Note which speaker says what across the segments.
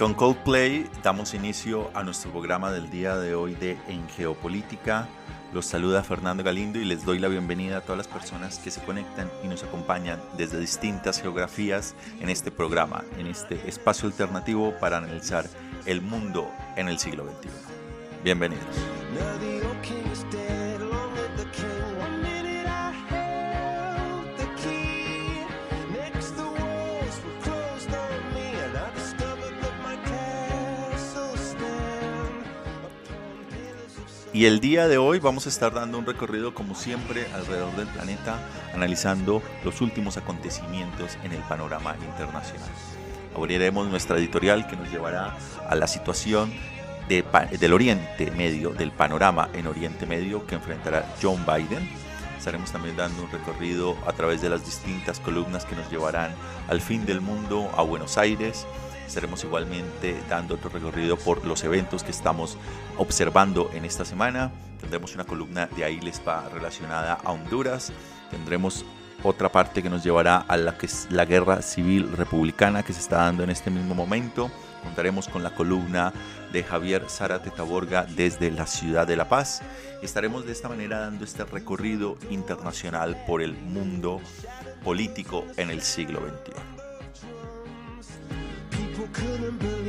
Speaker 1: con Coldplay damos inicio a nuestro programa del día de hoy de En Geopolítica. Los saluda Fernando Galindo y les doy la bienvenida a todas las personas que se conectan y nos acompañan desde distintas geografías en este programa, en este espacio alternativo para analizar el mundo en el siglo XXI. Bienvenidos. Y el día de hoy vamos a estar dando un recorrido como siempre alrededor del planeta, analizando los últimos acontecimientos en el panorama internacional. Abriremos nuestra editorial que nos llevará a la situación del Oriente Medio, del panorama en Oriente Medio que enfrentará John Biden. Estaremos también dando un recorrido a través de las distintas columnas que nos llevarán al fin del mundo, a Buenos Aires, Estaremos igualmente dando otro recorrido por los eventos que estamos observando en esta semana. Tendremos una columna de ahí les relacionada a Honduras. Tendremos otra parte que nos llevará a la que la guerra civil republicana que se está dando en este mismo momento. Contaremos con la columna de Javier Zárate Taborga desde la ciudad de La Paz. Estaremos de esta manera dando este recorrido internacional por el mundo político en el siglo XXI. Couldn't believe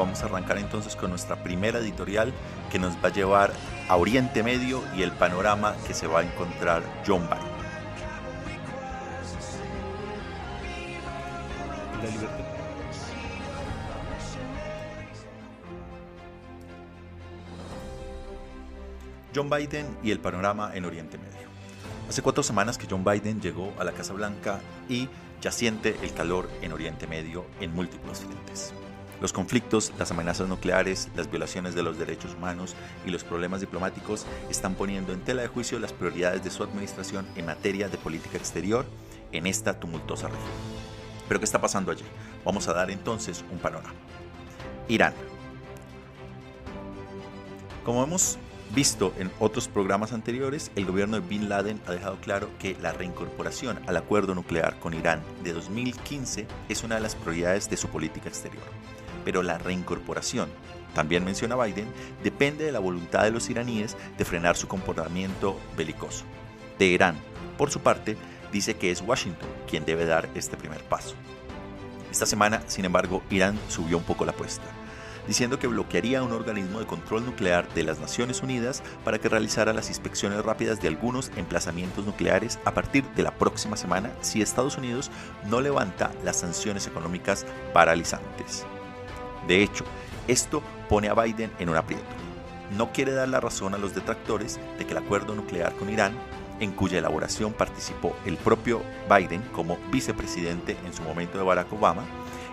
Speaker 1: vamos a arrancar entonces con nuestra primera editorial que nos va a llevar a Oriente Medio y el panorama que se va a encontrar John Biden.
Speaker 2: La libertad.
Speaker 1: John Biden y el panorama en Oriente Medio. Hace cuatro semanas que John Biden llegó a la Casa Blanca y ya siente el calor en Oriente Medio en múltiples frentes. Los conflictos, las amenazas nucleares, las violaciones de los derechos humanos y los problemas diplomáticos están poniendo en tela de juicio las prioridades de su administración en materia de política exterior en esta tumultuosa región. ¿Pero qué está pasando allí? Vamos a dar entonces un panorama. Irán. Como hemos visto en otros programas anteriores, el gobierno de Bin Laden ha dejado claro que la reincorporación al acuerdo nuclear con Irán de 2015 es una de las prioridades de su política exterior. Pero la reincorporación, también menciona Biden, depende de la voluntad de los iraníes de frenar su comportamiento belicoso. Teherán, por su parte, dice que es Washington quien debe dar este primer paso. Esta semana, sin embargo, Irán subió un poco la apuesta diciendo que bloquearía un organismo de control nuclear de las Naciones Unidas para que realizara las inspecciones rápidas de algunos emplazamientos nucleares a partir de la próxima semana si Estados Unidos no levanta las sanciones económicas paralizantes. De hecho, esto pone a Biden en un aprieto. No quiere dar la razón a los detractores de que el acuerdo nuclear con Irán, en cuya elaboración participó el propio Biden como vicepresidente en su momento de Barack Obama,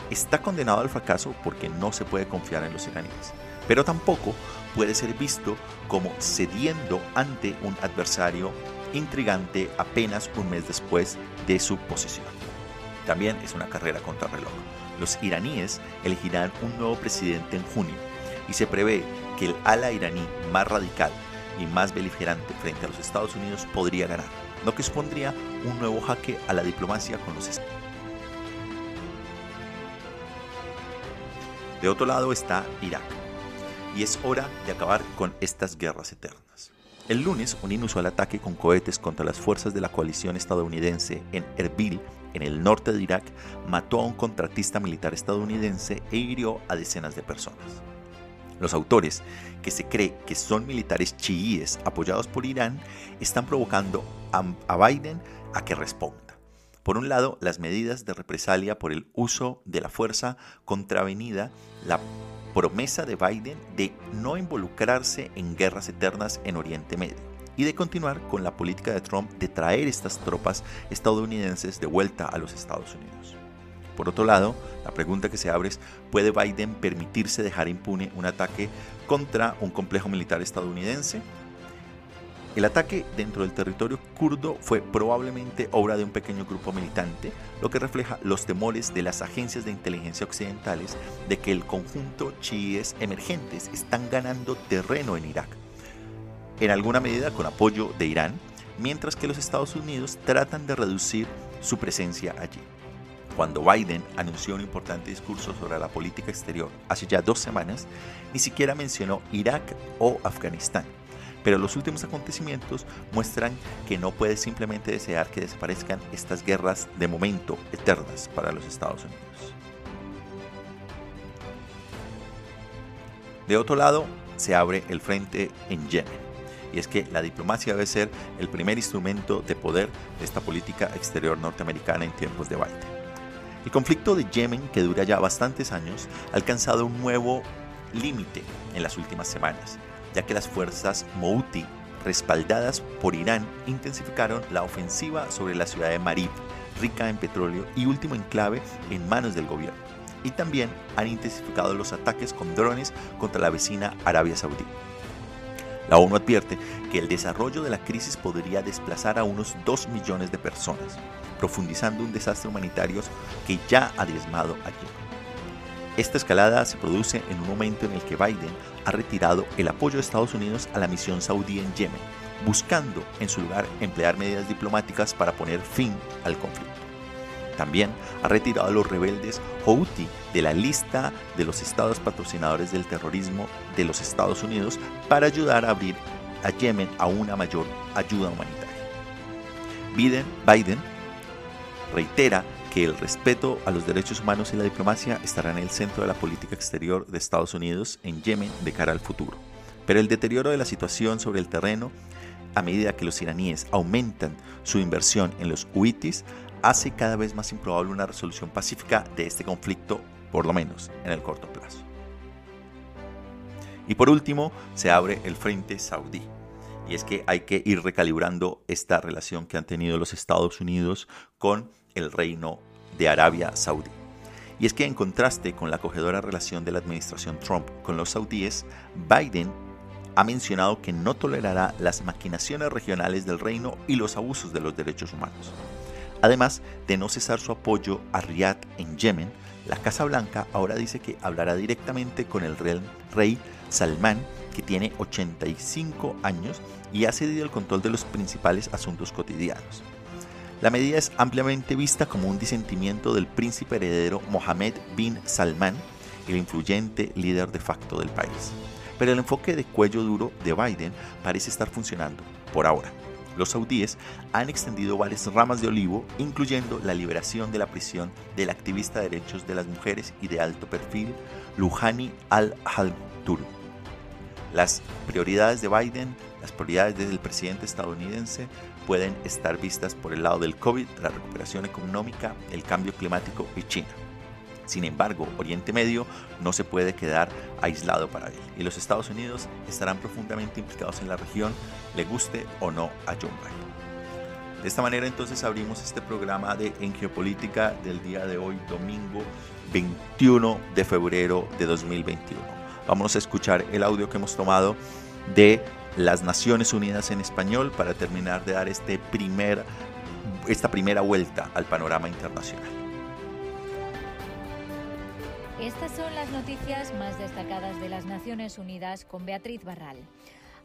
Speaker 1: está condenado al fracaso porque no se puede confiar en los iraníes, pero tampoco puede ser visto como cediendo ante un adversario intrigante apenas un mes después de su posesión. También es una carrera contra reloj. Los iraníes elegirán un nuevo presidente en junio y se prevé que el ala iraní más radical y más beligerante frente a los Estados Unidos podría ganar. lo que supondría un nuevo jaque a la diplomacia con los Estados De otro lado está Irak, y es hora de acabar con estas guerras eternas. El lunes, un inusual ataque con cohetes contra las fuerzas de la coalición estadounidense en Erbil, en el norte de Irak, mató a un contratista militar estadounidense e hirió a decenas de personas. Los autores, que se cree que son militares chiíes apoyados por Irán, están provocando a Biden a que responda. Por un lado, las medidas de represalia por el uso de la fuerza contravenida, la promesa de Biden de no involucrarse en guerras eternas en Oriente Medio y de continuar con la política de Trump de traer estas tropas estadounidenses de vuelta a los Estados Unidos. Por otro lado, la pregunta que se abre es, ¿puede Biden permitirse dejar impune un ataque contra un complejo militar estadounidense? El ataque dentro del territorio kurdo fue probablemente obra de un pequeño grupo militante, lo que refleja los temores de las agencias de inteligencia occidentales de que el conjunto chiíes emergentes están ganando terreno en Irak, en alguna medida con apoyo de Irán, mientras que los Estados Unidos tratan de reducir su presencia allí cuando Biden anunció un importante discurso sobre la política exterior hace ya dos semanas, ni siquiera mencionó Irak o Afganistán. Pero los últimos acontecimientos muestran que no puede simplemente desear que desaparezcan estas guerras de momento eternas para los Estados Unidos. De otro lado, se abre el frente en Yemen. Y es que la diplomacia debe ser el primer instrumento de poder de esta política exterior norteamericana en tiempos de Biden. El conflicto de Yemen, que dura ya bastantes años, ha alcanzado un nuevo límite en las últimas semanas, ya que las fuerzas Mouti, respaldadas por Irán, intensificaron la ofensiva sobre la ciudad de Marib, rica en petróleo y último enclave en manos del gobierno. Y también han intensificado los ataques con drones contra la vecina Arabia Saudí. La ONU advierte que el desarrollo de la crisis podría desplazar a unos 2 millones de personas, profundizando un desastre humanitario que ya ha diezmado a Yemen. Esta escalada se produce en un momento en el que Biden ha retirado el apoyo de Estados Unidos a la misión saudí en Yemen, buscando en su lugar emplear medidas diplomáticas para poner fin al conflicto. También ha retirado a los rebeldes Houthi de la lista de los estados patrocinadores del terrorismo de los Estados Unidos para ayudar a abrir a Yemen a una mayor ayuda humanitaria. Biden, Biden reitera que el respeto a los derechos humanos y la diplomacia estará en el centro de la política exterior de Estados Unidos en Yemen de cara al futuro. Pero el deterioro de la situación sobre el terreno, a medida que los iraníes aumentan su inversión en los huitis, hace cada vez más improbable una resolución pacífica de este conflicto, por lo menos en el corto plazo. Y por último, se abre el frente saudí. Y es que hay que ir recalibrando esta relación que han tenido los Estados Unidos con el reino de Arabia Saudí. Y es que en contraste con la acogedora relación de la administración Trump con los saudíes, Biden ha mencionado que no tolerará las maquinaciones regionales del reino y los abusos de los derechos humanos. Además de no cesar su apoyo a Riyadh en Yemen, la Casa Blanca ahora dice que hablará directamente con el rey Salman, que tiene 85 años y ha cedido el control de los principales asuntos cotidianos. La medida es ampliamente vista como un disentimiento del príncipe heredero Mohammed bin Salman, el influyente líder de facto del país. Pero el enfoque de cuello duro de Biden parece estar funcionando, por ahora. Los saudíes han extendido varias ramas de olivo, incluyendo la liberación de la prisión del activista de derechos de las mujeres y de alto perfil, Luhani al-Haltur. Las prioridades de Biden, las prioridades del presidente estadounidense, pueden estar vistas por el lado del COVID, la recuperación económica, el cambio climático y China. Sin embargo, Oriente Medio no se puede quedar aislado para él y los Estados Unidos estarán profundamente implicados en la región, le guste o no a John Biden. De esta manera entonces abrimos este programa de En Geopolítica del día de hoy, domingo 21 de febrero de 2021. Vamos a escuchar el audio que hemos tomado de las Naciones Unidas en español para terminar de dar este primer, esta primera vuelta al panorama internacional.
Speaker 2: Estas son las noticias más destacadas de las Naciones Unidas con Beatriz Barral.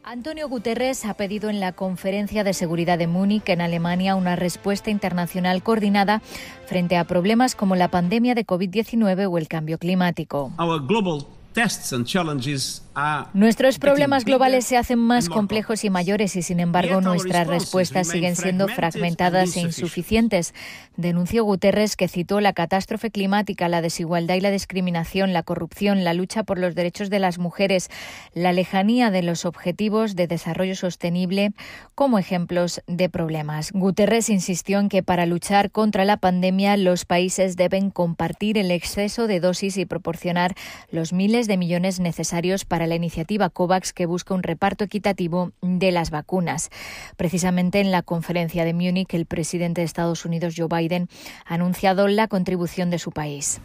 Speaker 2: Antonio Guterres ha pedido en la conferencia de seguridad de Múnich, en Alemania, una respuesta internacional coordinada frente a problemas como la pandemia de COVID-19 o el cambio climático. Nuestros problemas globales se hacen más complejos y mayores y, sin embargo, nuestras respuestas siguen siendo fragmentadas e insuficientes. Denunció Guterres que citó la catástrofe climática, la desigualdad y la discriminación, la corrupción, la lucha por los derechos de las mujeres, la lejanía de los objetivos de desarrollo sostenible como ejemplos de problemas. Guterres insistió en que para luchar contra la pandemia los países deben compartir el exceso de dosis y proporcionar los miles de millones necesarios para la iniciativa COVAX que busca un reparto equitativo de las vacunas. Precisamente en la conferencia de Múnich, el presidente de Estados Unidos, Joe Biden, ha anunciado la contribución de su país.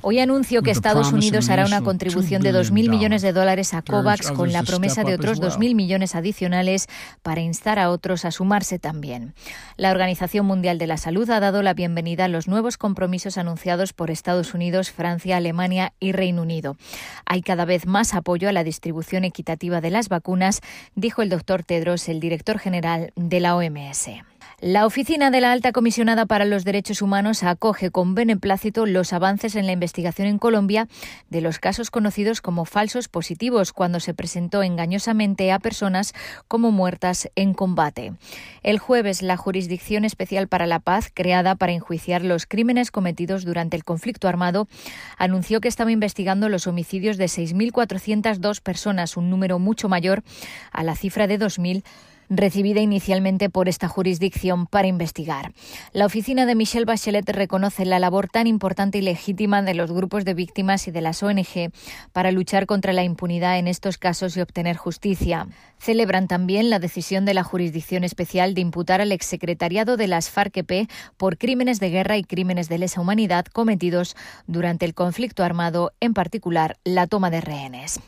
Speaker 2: Hoy anuncio que Estados Unidos hará una contribución de 2.000 millones de dólares a COVAX con la promesa de otros 2.000 millones adicionales para instar a otros a sumarse también. La Organización Mundial de la Salud ha dado la bienvenida a los nuevos compromisos anunciados por Estados Unidos, Francia, Alemania y Reino Unido. Hay cada vez más apoyo a la distribución equitativa de las vacunas, dijo el doctor Tedros, el director general de la OMS. La Oficina de la Alta Comisionada para los Derechos Humanos acoge con beneplácito los avances en la investigación en Colombia de los casos conocidos como falsos positivos cuando se presentó engañosamente a personas como muertas en combate. El jueves, la Jurisdicción Especial para la Paz, creada para enjuiciar los crímenes cometidos durante el conflicto armado, anunció que estaba investigando los homicidios de 6.402 personas, un número mucho mayor a la cifra de 2.000 recibida inicialmente por esta jurisdicción para investigar. La oficina de Michelle Bachelet reconoce la labor tan importante y legítima de los grupos de víctimas y de las ONG para luchar contra la impunidad en estos casos y obtener justicia. Celebran también la decisión de la Jurisdicción Especial de imputar al exsecretariado de las FARC-EP por crímenes de guerra y crímenes de lesa humanidad cometidos durante el conflicto armado, en particular la toma de rehenes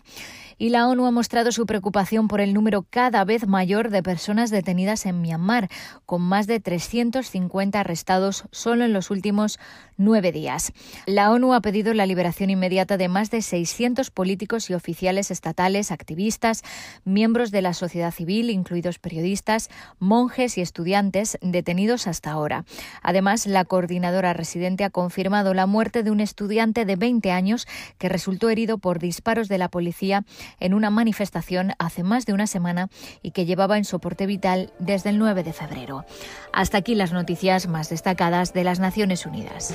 Speaker 2: y la ONU ha mostrado su preocupación por el número cada vez mayor de personas detenidas en Myanmar, con más de 350 arrestados solo en los últimos nueve días. La ONU ha pedido la liberación inmediata de más de 600 políticos y oficiales estatales, activistas, miembros de la sociedad civil, incluidos periodistas, monjes y estudiantes detenidos hasta ahora. Además, la coordinadora residente ha confirmado la muerte de un estudiante de 20 años que resultó herido por disparos de la policía en una manifestación hace más de una semana y que llevaba en soporte vital desde el 9 de febrero. Hasta aquí las noticias más destacadas de las Naciones Unidas.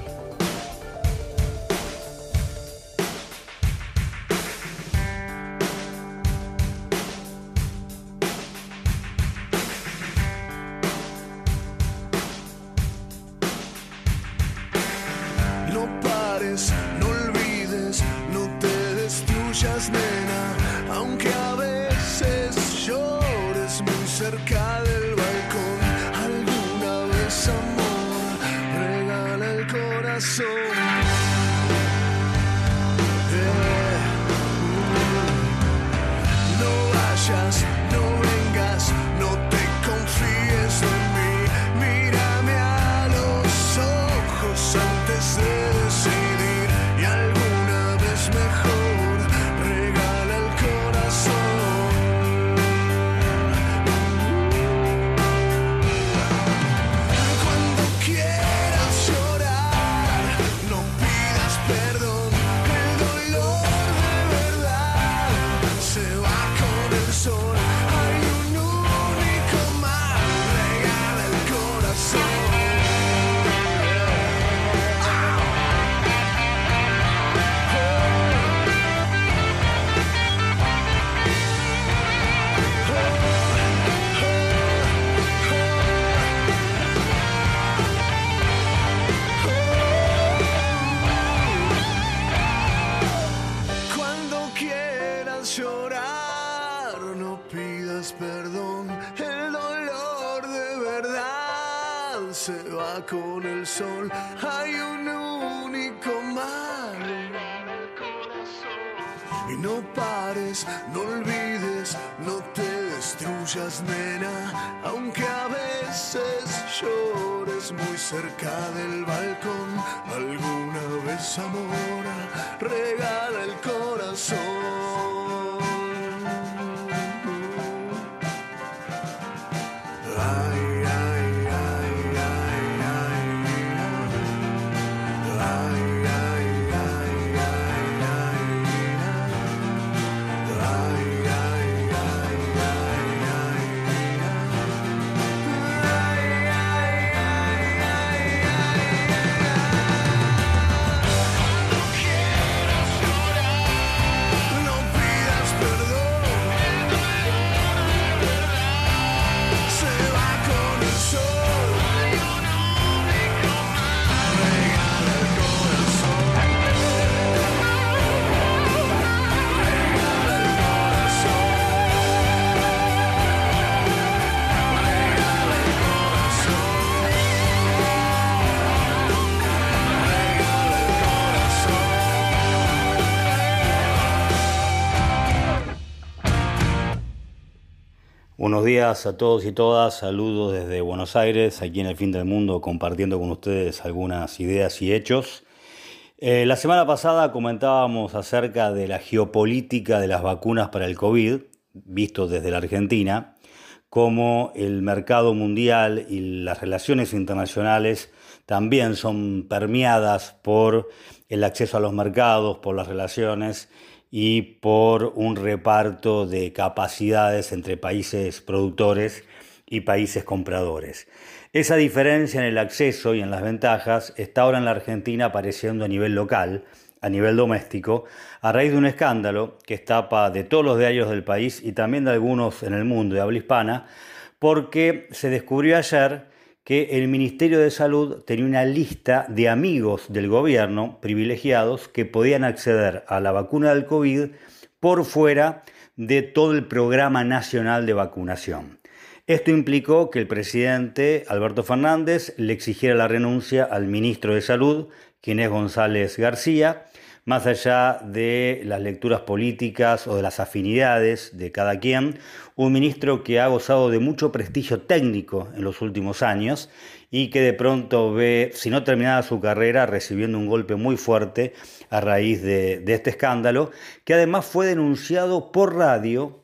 Speaker 3: no olvides, no te destruyas, nena, aunque a veces llores muy cerca del balcón. Alguna vez, amor, regala el corazón.
Speaker 4: Buenos días a todos y todas, saludos desde Buenos Aires, aquí en el fin del mundo, compartiendo con ustedes algunas ideas y hechos. Eh, la semana pasada comentábamos acerca de la geopolítica de las vacunas para el COVID, visto desde la Argentina, cómo el mercado mundial y las relaciones internacionales también son permeadas por el acceso a los mercados, por las relaciones y por un reparto de capacidades entre países productores y países compradores. Esa diferencia en el acceso y en las ventajas está ahora en la Argentina apareciendo a nivel local, a nivel doméstico, a raíz de un escándalo que estapa de todos los diarios del país y también de algunos en el mundo de habla hispana, porque se descubrió ayer que el Ministerio de Salud tenía una lista de amigos del gobierno privilegiados que podían acceder a la vacuna del COVID por fuera de todo el programa nacional de vacunación. Esto implicó que el presidente Alberto Fernández le exigiera la renuncia al ministro de Salud, quien es González García, más allá de las lecturas políticas o de las afinidades de cada quien, un ministro que ha gozado de mucho prestigio técnico en los últimos años y que de pronto ve, si no terminada su carrera, recibiendo un golpe muy fuerte a raíz de, este escándalo, que además fue denunciado por radio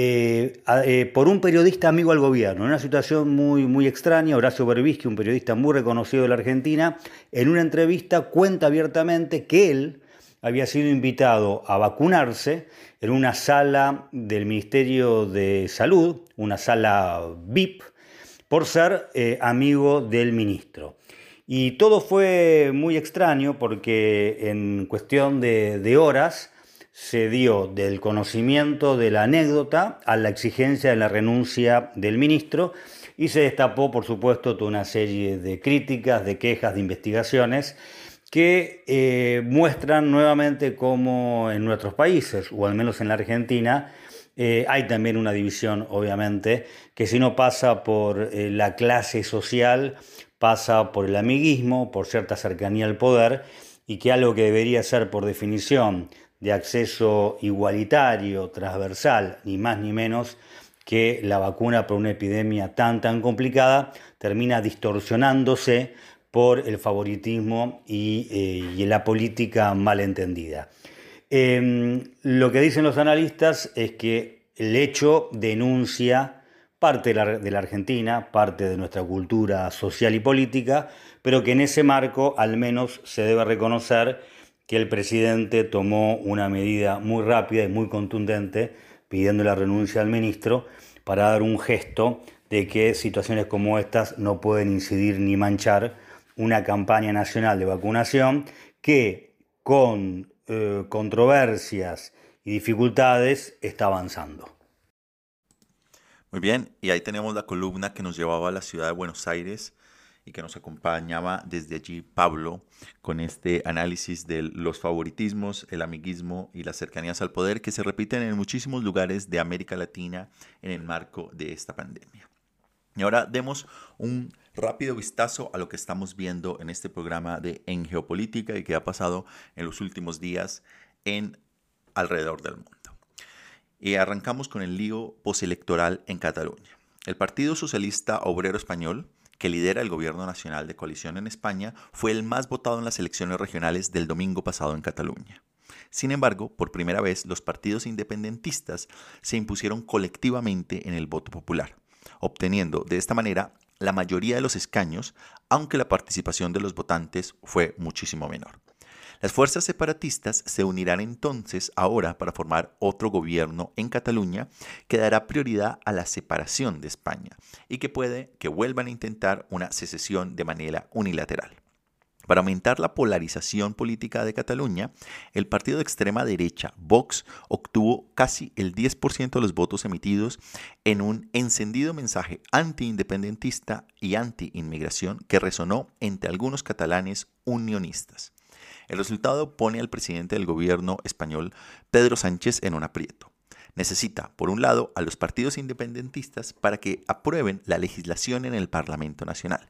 Speaker 4: eh, eh, por un periodista amigo al gobierno, en una situación muy, muy extraña. Horacio Berbisky, un periodista muy reconocido de la Argentina, en una entrevista cuenta abiertamente que él había sido invitado a vacunarse en una sala del Ministerio de Salud, una sala VIP, por ser eh, amigo del ministro. Y todo fue muy extraño porque en cuestión de horas, se dio del conocimiento de la anécdota a la exigencia de la renuncia del ministro y se destapó, por supuesto, toda una serie de críticas, de quejas, de investigaciones que eh, muestran nuevamente cómo en nuestros países, o al menos en la Argentina, eh, hay también una división, obviamente, que si no pasa por eh, la clase social, pasa por el amiguismo, por cierta cercanía al poder, y que algo que debería ser por definición de acceso igualitario, transversal, ni más ni menos que la vacuna para una epidemia tan tan complicada termina distorsionándose por el favoritismo y, eh, la política malentendida. Em, lo que dicen los analistas es que el hecho denuncia parte de la Argentina, parte de nuestra cultura social y política, pero que en ese marco al menos se debe reconocer que el presidente tomó una medida muy rápida y muy contundente pidiendo la renuncia al ministro para dar un gesto de que situaciones como estas no pueden incidir ni manchar una campaña nacional de vacunación que con eh, controversias y dificultades está avanzando.
Speaker 1: Muy bien, y ahí tenemos la columna que nos llevaba a la ciudad de Buenos Aires y que nos acompañaba desde allí Pablo con este análisis de los favoritismos, el amiguismo y las cercanías al poder que se repiten en muchísimos lugares de América Latina en el marco de esta pandemia. Y ahora demos un rápido vistazo a lo que estamos viendo en este programa de En Geopolítica y que ha pasado en los últimos días en alrededor del mundo. Y arrancamos con el lío postelectoral en Cataluña. El Partido Socialista Obrero Español, que lidera el gobierno nacional de coalición en España, fue el más votado en las elecciones regionales del domingo pasado en Cataluña. Sin embargo, por primera vez, los partidos independentistas se impusieron colectivamente en el voto popular, obteniendo de esta manera la mayoría de los escaños, aunque la participación de los votantes fue muchísimo menor. Las fuerzas separatistas se unirán entonces ahora para formar otro gobierno en Cataluña que dará prioridad a la separación de España y que puede que vuelvan a intentar una secesión de manera unilateral. Para aumentar la polarización política de Cataluña, el partido de extrema derecha, Vox, obtuvo casi el 10% de los votos emitidos en un encendido mensaje anti-independentista y anti-inmigración que resonó entre algunos catalanes unionistas. El resultado pone al presidente del gobierno español, Pedro Sánchez, en un aprieto. Necesita, por un lado, a los partidos independentistas para que aprueben la legislación en el Parlamento Nacional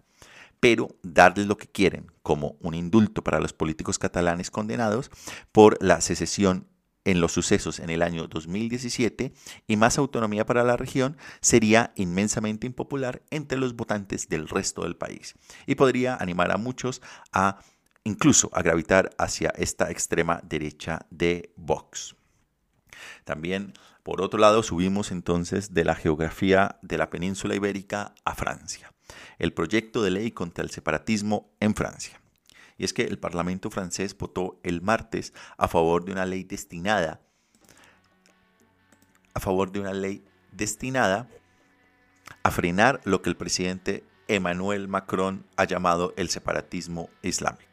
Speaker 1: pero darles lo que quieren, como un indulto para los políticos catalanes condenados por la secesión en los sucesos en el año 2017 y más autonomía para la región sería inmensamente impopular entre los votantes del resto del país y podría animar a muchos a incluso a gravitar hacia esta extrema derecha de Vox. También, por otro lado, subimos entonces de la geografía de la península ibérica a Francia el proyecto de ley contra el separatismo en Francia. Y es que el Parlamento francés votó el martes a favor de una ley destinada a favor de una ley destinada a frenar lo que el presidente Emmanuel Macron ha llamado el separatismo islámico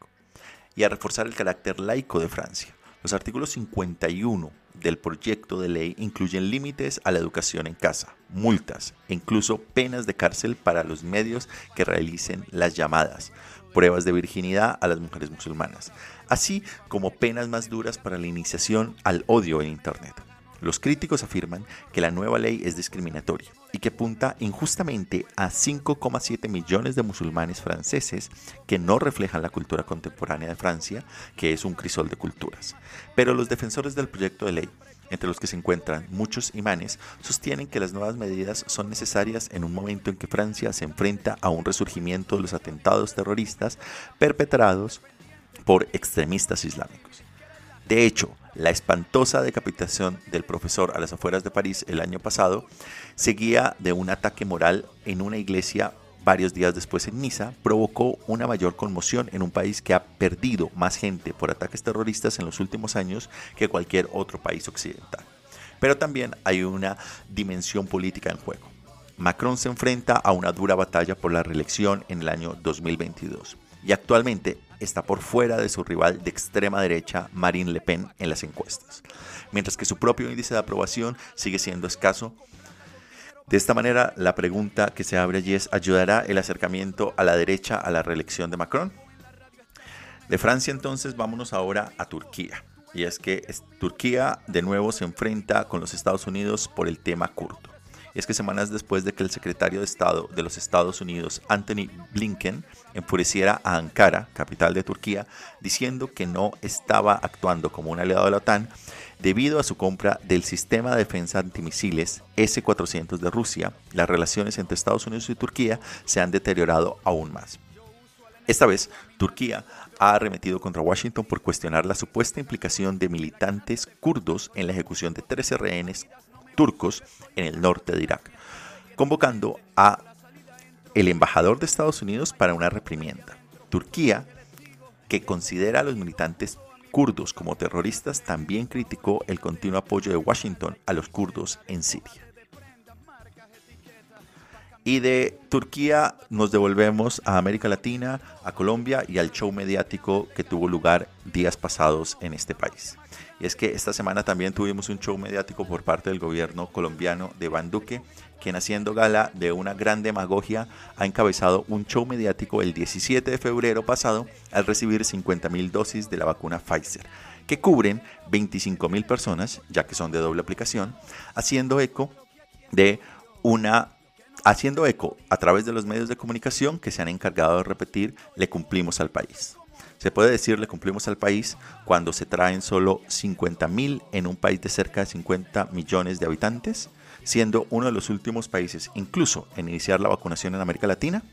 Speaker 1: y a reforzar el carácter laico de Francia. Los artículos 51 del proyecto de ley incluyen límites a la educación en casa, multas e incluso penas de cárcel para los medios que realicen las llamadas, pruebas de virginidad a las mujeres musulmanas, así como penas más duras para la iniciación al odio en Internet. Los críticos afirman que la nueva ley es discriminatoria y que apunta injustamente a 5,7 millones de musulmanes franceses que no reflejan la cultura contemporánea de Francia, que es un crisol de culturas. Pero los defensores del proyecto de ley, entre los que se encuentran muchos imanes, sostienen que las nuevas medidas son necesarias en un momento en que Francia se enfrenta a un resurgimiento de los atentados terroristas perpetrados por extremistas islámicos. De hecho, la espantosa decapitación del profesor a las afueras de París el año pasado seguía de un ataque moral en una iglesia varios días después en Niza, provocó una mayor conmoción en un país que ha perdido más gente por ataques terroristas en los últimos años que cualquier otro país occidental. Pero también hay una dimensión política en juego. Macron se enfrenta a una dura batalla por la reelección en el año 2022 y actualmente está por fuera de su rival de extrema derecha, Marine Le Pen, en las encuestas, mientras que su propio índice de aprobación sigue siendo escaso. De esta manera, la pregunta que se abre allí es, ¿ayudará el acercamiento a la derecha a la reelección de Macron? De Francia entonces vámonos ahora a Turquía. Y es que Turquía de nuevo se enfrenta con los Estados Unidos por el tema kurdo es que semanas después de que el secretario de Estado de los Estados Unidos, Anthony Blinken, enfureciera a Ankara, capital de Turquía, diciendo que no estaba actuando como un aliado de la OTAN debido a su compra del sistema de defensa antimisiles S-400 de Rusia, las relaciones entre Estados Unidos y Turquía se han deteriorado aún más. Esta vez, Turquía ha arremetido contra Washington por cuestionar la supuesta implicación de militantes kurdos en la ejecución de 13 rehenes turcos en el norte de Irak, convocando a el embajador de Estados Unidos para una reprimienda. Turquía, que considera a los militantes kurdos como terroristas, también criticó el continuo apoyo de Washington a los kurdos en Siria. Y de Turquía nos devolvemos a América Latina, a Colombia y al show mediático que tuvo lugar días pasados en este país. Y es que esta semana también tuvimos un show mediático por parte del gobierno colombiano de Van Duque, quien haciendo gala de una gran demagogia ha encabezado un show mediático el 17 de febrero pasado al recibir 50.000 dosis de la vacuna Pfizer, que cubren 25.000 personas, ya que son de doble aplicación, haciendo eco de una haciendo eco a través de los medios de comunicación que se han encargado de repetir le cumplimos al país. Se puede decir le cumplimos al país cuando se traen solo 50 mil en un país de cerca de 50 millones de habitantes, siendo uno de los últimos países incluso en iniciar la vacunación en América Latina.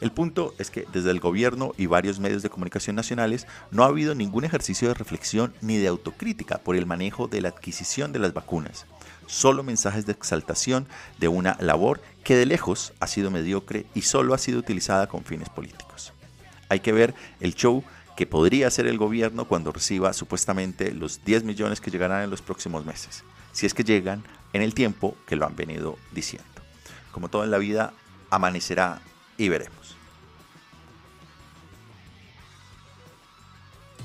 Speaker 1: El punto es que desde el gobierno y varios medios de comunicación nacionales no ha habido ningún ejercicio de reflexión ni de autocrítica por el manejo de la adquisición de las vacunas. Solo mensajes de exaltación de una labor que de lejos ha sido mediocre y solo ha sido utilizada con fines políticos. Hay que ver el show que podría hacer el gobierno cuando reciba supuestamente los 10 millones que llegarán en los próximos meses, si es que llegan en el tiempo que lo han venido diciendo. Como todo en la vida, amanecerá y veremos.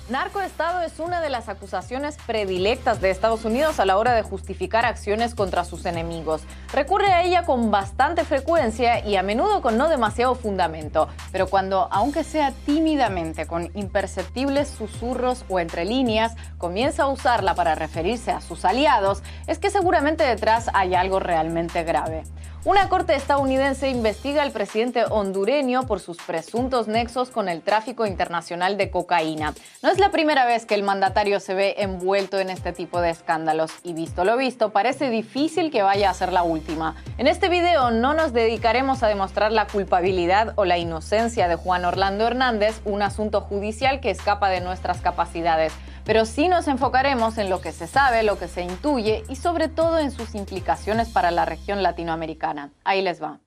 Speaker 5: Narcoestado es una de las acusaciones predilectas de Estados Unidos a la hora de justificar acciones contra sus enemigos. Recurre a ella con bastante frecuencia y a menudo con no demasiado fundamento, pero cuando, aunque sea tímidamente, con imperceptibles susurros o entre líneas, comienza a usarla para referirse a sus aliados, es que seguramente detrás hay algo realmente grave. Una corte estadounidense investiga al presidente hondureño por sus presuntos nexos con el tráfico internacional de cocaína. No es la primera vez que el mandatario se ve envuelto en este tipo de escándalos y visto lo visto, parece difícil que vaya a ser la última. En este video no nos dedicaremos a demostrar la culpabilidad o la inocencia de Juan Orlando Hernández, un asunto judicial que escapa de nuestras capacidades pero sí nos enfocaremos en lo que se sabe, lo que se intuye y sobre todo en sus implicaciones para la región latinoamericana. Ahí les va.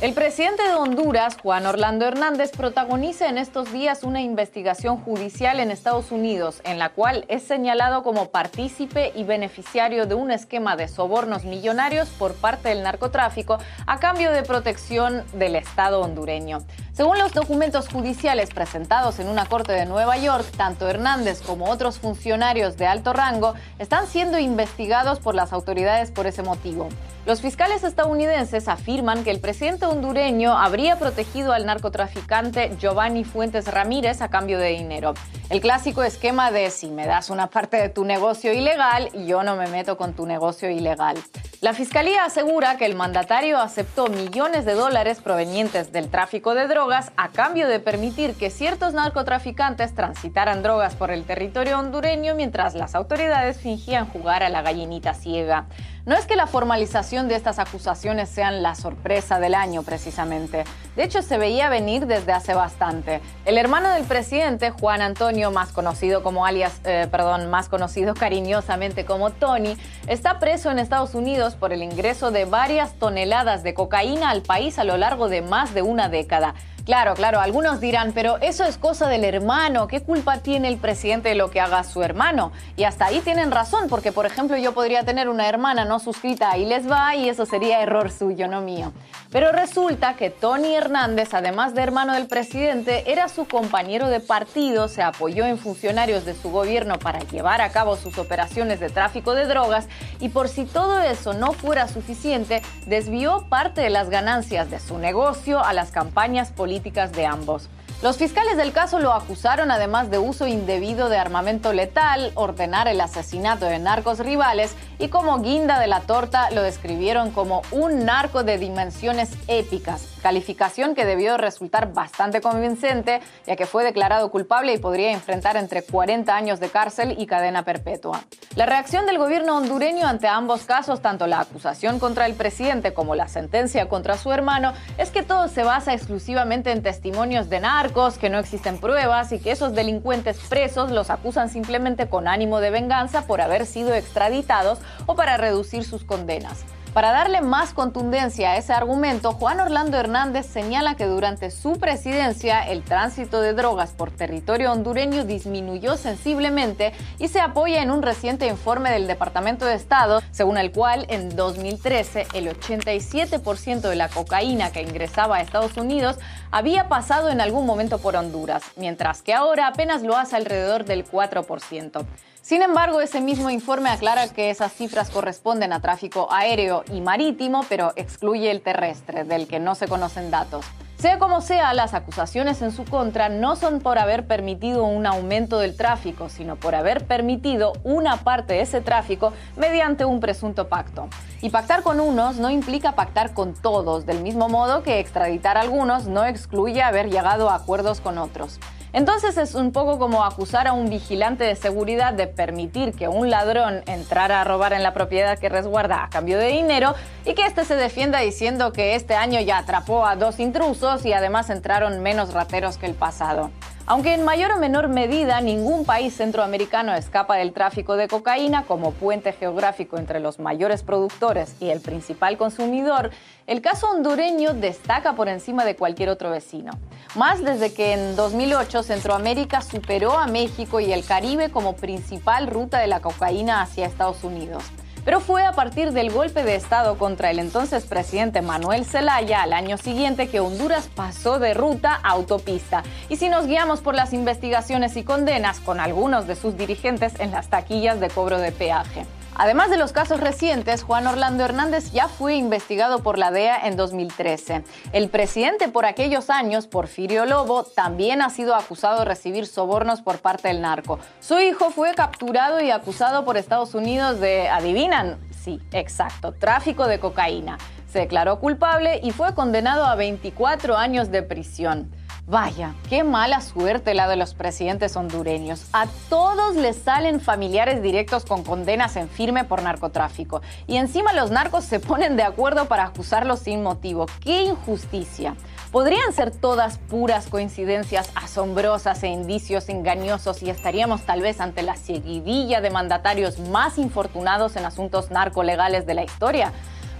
Speaker 5: El presidente de Honduras, Juan Orlando Hernández, protagoniza en estos días una investigación judicial en Estados Unidos, en la cual es señalado como partícipe y beneficiario de un esquema de sobornos millonarios por parte del narcotráfico a cambio de protección del Estado hondureño. Según los documentos judiciales presentados en una corte de Nueva York, tanto Hernández como otros funcionarios de alto rango están siendo investigados por las autoridades por ese motivo. Los fiscales estadounidenses afirman que el presidente hondureño habría protegido al narcotraficante Giovanni Fuentes Ramírez a cambio de dinero. El clásico esquema de si me das una parte de tu negocio ilegal, yo no me meto con tu negocio ilegal. La fiscalía asegura que el mandatario aceptó millones de dólares provenientes del tráfico de drogas a cambio de permitir que ciertos narcotraficantes transitaran drogas por el territorio hondureño mientras las autoridades fingían jugar a la gallinita ciega. No es que la formalización de estas acusaciones sean la sorpresa del año precisamente. De hecho, se veía venir desde hace bastante. El hermano del presidente, Juan Antonio, más conocido como alias, eh, perdón, más conocido cariñosamente como Tony, está preso en Estados Unidos por el ingreso de varias toneladas de cocaína al país a lo largo de más de una década. Claro, claro, algunos dirán, pero eso es cosa del hermano, ¿qué culpa tiene el presidente de lo que haga su hermano? Y hasta ahí tienen razón, porque por ejemplo yo podría tener una hermana no suscrita y les va y eso sería error suyo, no mío. Pero resulta que Tony Hernández, además de hermano del presidente, era su compañero de partido, se apoyó en funcionarios de su gobierno para llevar a cabo sus operaciones de tráfico de drogas y por si todo eso no fuera suficiente, desvió parte de las ganancias de su negocio a las campañas políticas de ambos. Los fiscales del caso lo acusaron además de uso indebido de armamento letal, ordenar el asesinato de narcos rivales y como guinda de la torta lo describieron como un narco de dimensiones épicas, calificación que debió resultar bastante convincente ya que fue declarado culpable y podría enfrentar entre 40 años de cárcel y cadena perpetua. La reacción del gobierno hondureño ante ambos casos, tanto la acusación contra el presidente como la sentencia contra su hermano, es que todo se basa exclusivamente en testimonios de narcos que no existen pruebas y que esos delincuentes presos los acusan simplemente con ánimo de venganza por haber sido extraditados o para reducir sus condenas. Para darle más contundencia a ese argumento, Juan Orlando Hernández señala que durante su presidencia el tránsito de drogas por territorio hondureño disminuyó sensiblemente y se apoya en un reciente informe del Departamento de Estado, según el cual en 2013 el 87% de la cocaína que ingresaba a Estados Unidos había pasado en algún momento por Honduras, mientras que ahora apenas lo hace alrededor del 4%. Sin embargo, ese mismo informe aclara que esas cifras corresponden a tráfico aéreo y marítimo, pero excluye el terrestre, del que no se conocen datos. Sea como sea, las acusaciones en su contra no son por haber permitido un aumento del tráfico, sino por haber permitido una parte de ese tráfico mediante un presunto pacto. Y pactar con unos no implica pactar con todos, del mismo modo que extraditar a algunos no excluye haber llegado a acuerdos con otros. Entonces es un poco como acusar a un vigilante de seguridad de permitir que un ladrón entrara a robar en la propiedad que resguarda a cambio de dinero y que éste se defienda diciendo que este año ya atrapó a dos intrusos y además entraron menos rateros que el pasado. Aunque en mayor o menor medida ningún país centroamericano escapa del tráfico de cocaína como puente geográfico entre los mayores productores y el principal consumidor, el caso hondureño destaca por encima de cualquier otro vecino. Más desde que en 2008 Centroamérica superó a México y el Caribe como principal ruta de la cocaína hacia Estados Unidos. Pero fue a partir del golpe de Estado contra el entonces presidente Manuel Zelaya al año siguiente que Honduras pasó de ruta a autopista. Y si nos guiamos por las investigaciones y condenas con algunos de sus dirigentes en las taquillas de cobro de peaje. Además de los casos recientes, Juan Orlando Hernández ya fue investigado por la DEA en 2013. El presidente por aquellos años, Porfirio Lobo, también ha sido acusado de recibir sobornos por parte del narco. Su hijo fue capturado y acusado por Estados Unidos de, ¿adivinan? Sí, exacto, tráfico de cocaína. Se declaró culpable y fue condenado a 24 años de prisión. Vaya, qué mala suerte la de los presidentes hondureños. A todos les salen familiares directos con condenas en firme por narcotráfico. Y encima los narcos se ponen de acuerdo para acusarlos sin motivo. ¡Qué injusticia! Podrían ser todas puras coincidencias asombrosas e indicios engañosos y estaríamos tal vez ante la seguidilla de mandatarios más infortunados en asuntos narcolegales de la historia.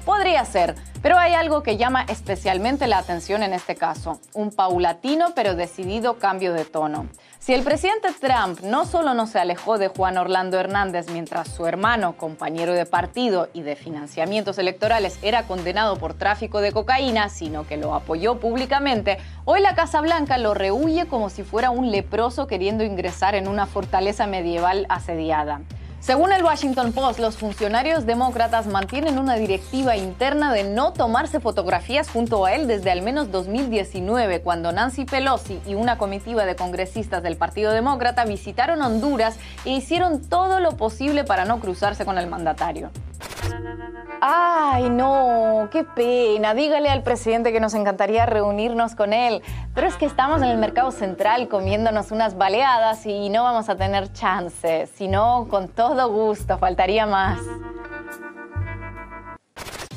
Speaker 5: Podría ser, pero hay algo que llama especialmente la atención en este caso, un paulatino pero decidido cambio de tono. Si el presidente Trump no solo no se alejó de Juan Orlando Hernández mientras su hermano, compañero de partido y de financiamientos electorales era condenado por tráfico de cocaína, sino que lo apoyó públicamente, hoy la Casa Blanca lo rehuye como si fuera un leproso queriendo ingresar en una fortaleza medieval asediada. Según el Washington Post, los funcionarios demócratas mantienen una directiva interna de no tomarse fotografías junto a él desde al menos 2019, cuando Nancy Pelosi y una comitiva de congresistas del Partido Demócrata visitaron Honduras e hicieron todo lo posible para no cruzarse con el mandatario. Ay, no, qué pena. Dígale al presidente que nos encantaría reunirnos con él. Pero es que estamos en el mercado central comiéndonos unas baleadas y no vamos a tener chance. Si no, con todo gusto, faltaría más.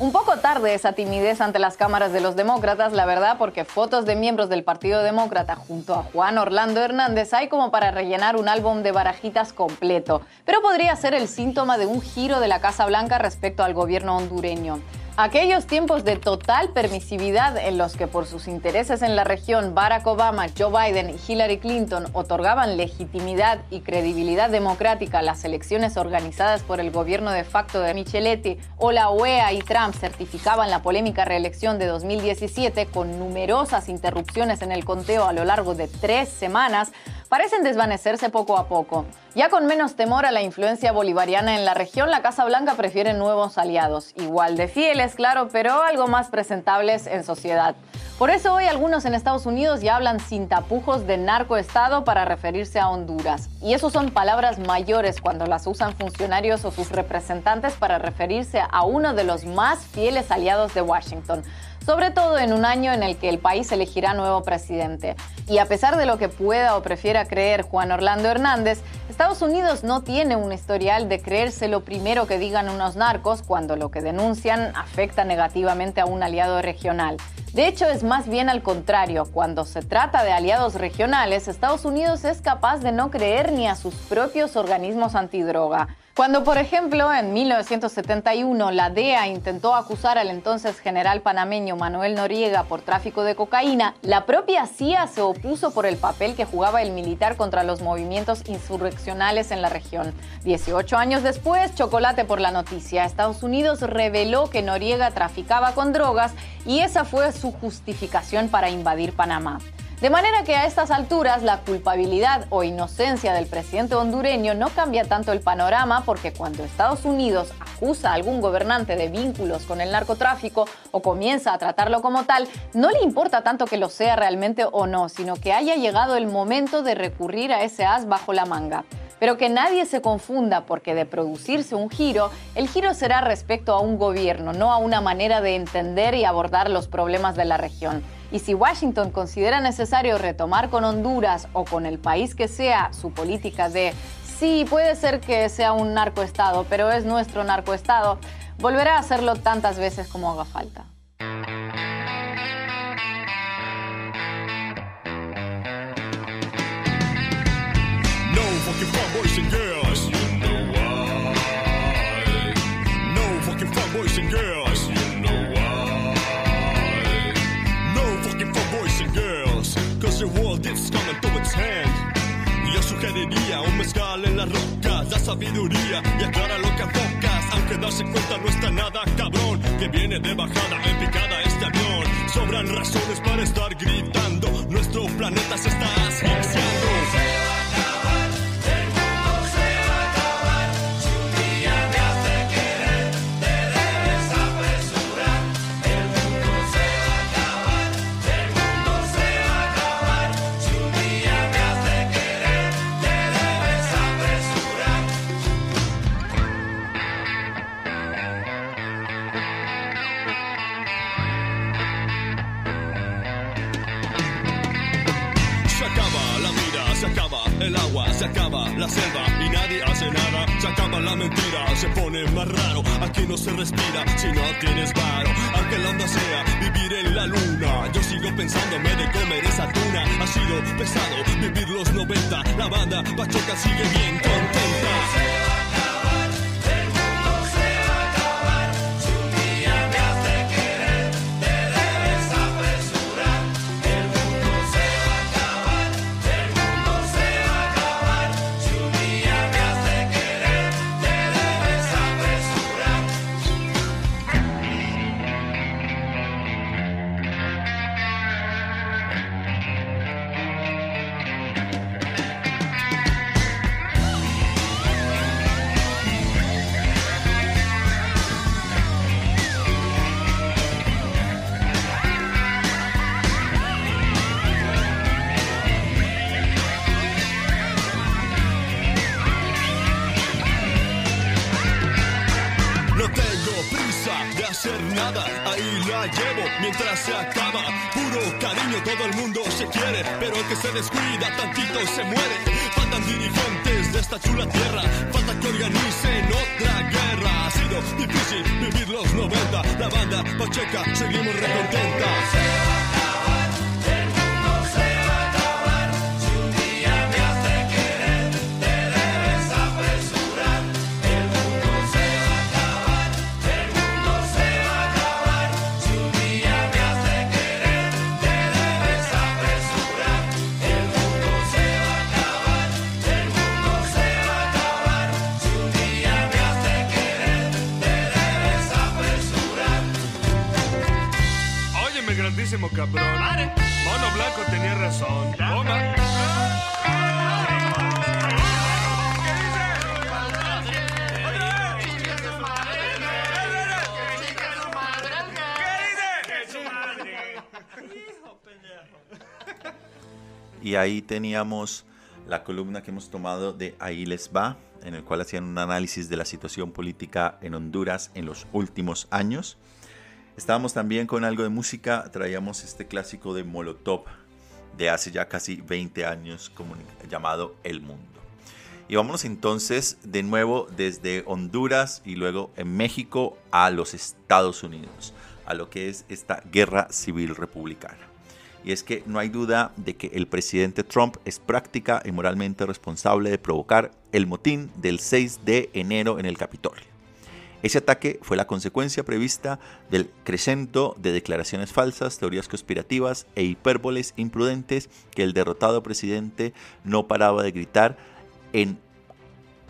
Speaker 5: Un poco tarde esa timidez ante las cámaras de los demócratas, la verdad, porque fotos de miembros del Partido Demócrata junto a Juan Orlando Hernández hay como para rellenar un álbum de barajitas completo, pero podría ser el síntoma de un giro de la Casa Blanca respecto al gobierno hondureño. Aquellos tiempos de total permisividad en los que por sus intereses en la región Barack Obama, Joe Biden y Hillary Clinton otorgaban legitimidad y credibilidad democrática a las elecciones organizadas por el gobierno de facto de Micheletti o la OEA y Trump certificaban la polémica reelección de 2017 con numerosas interrupciones en el conteo a lo largo de tres semanas, parecen desvanecerse poco a poco. Ya con menos temor a la influencia bolivariana en la región, la Casa Blanca prefiere nuevos aliados, igual de fieles, claro, pero algo más presentables en sociedad. Por eso hoy algunos en Estados Unidos ya hablan sin tapujos de narcoestado para referirse a Honduras. Y eso son palabras mayores cuando las usan funcionarios o sus representantes para referirse a uno de los más fieles aliados de Washington sobre todo en un año en el que el país elegirá nuevo presidente. Y a pesar de lo que pueda o prefiera creer Juan Orlando Hernández, Estados Unidos no tiene un historial de creerse lo primero que digan unos narcos cuando lo que denuncian afecta negativamente a un aliado regional. De hecho, es más bien al contrario. Cuando se trata de aliados regionales, Estados Unidos es capaz de no creer ni a sus propios organismos antidroga. Cuando, por ejemplo, en 1971 la DEA intentó acusar al entonces general panameño Manuel Noriega por tráfico de cocaína, la propia CIA se opuso por el papel que jugaba el militar contra los movimientos insurreccionales en la región. 18 años después, chocolate por la noticia. Estados Unidos reveló que Noriega traficaba con drogas y esa fue su justificación para invadir Panamá. De manera que a estas alturas la culpabilidad o inocencia del presidente hondureño no cambia tanto el panorama porque cuando Estados Unidos acusa a algún gobernante de vínculos con el narcotráfico o comienza a tratarlo como tal, no le importa tanto que lo sea realmente o no, sino que haya llegado el momento de recurrir a ese as bajo la manga. Pero que nadie se confunda porque de producirse un giro, el giro será respecto a un gobierno, no a una manera de entender y abordar los problemas de la región. Y si Washington considera necesario retomar con Honduras o con el país que sea su política de sí, puede ser que sea un narcoestado, pero es nuestro narcoestado, volverá a hacerlo tantas veces como haga falta.
Speaker 6: Un mezcal en las rocas, da sabiduría y aclara lo que enfocas. Aunque darse cuenta no está nada cabrón, que viene de bajada en picada este avión. Sobran razones para estar gritando, nuestro planeta se está asfixiando. Y nadie hace nada. Se acaba la mentira, se pone más raro. Aquí no se respira si no tienes paro. Aunque la onda sea vivir en la luna, yo sigo pensándome de comer esa tuna. Ha sido pesado vivir los 90. La banda Pachoca sigue bien contenta. La banda Pacheca, seguimos recontentas.
Speaker 1: Y ahí teníamos la columna que hemos tomado de Ahí les va, en el cual hacían un análisis de la situación política en Honduras en los últimos años. Estábamos también con algo de música, traíamos este clásico de Molotov de hace ya casi 20 años llamado El Mundo. Y vámonos entonces de nuevo desde Honduras y luego en México a los Estados Unidos, a lo que es esta guerra civil republicana. Y es que no hay duda de que el presidente Trump es práctica y moralmente responsable de provocar el motín del 6 de enero en el Capitolio. Ese ataque fue la consecuencia prevista del crecento de declaraciones falsas, teorías conspirativas e hipérboles imprudentes que el derrotado presidente no paraba de gritar en,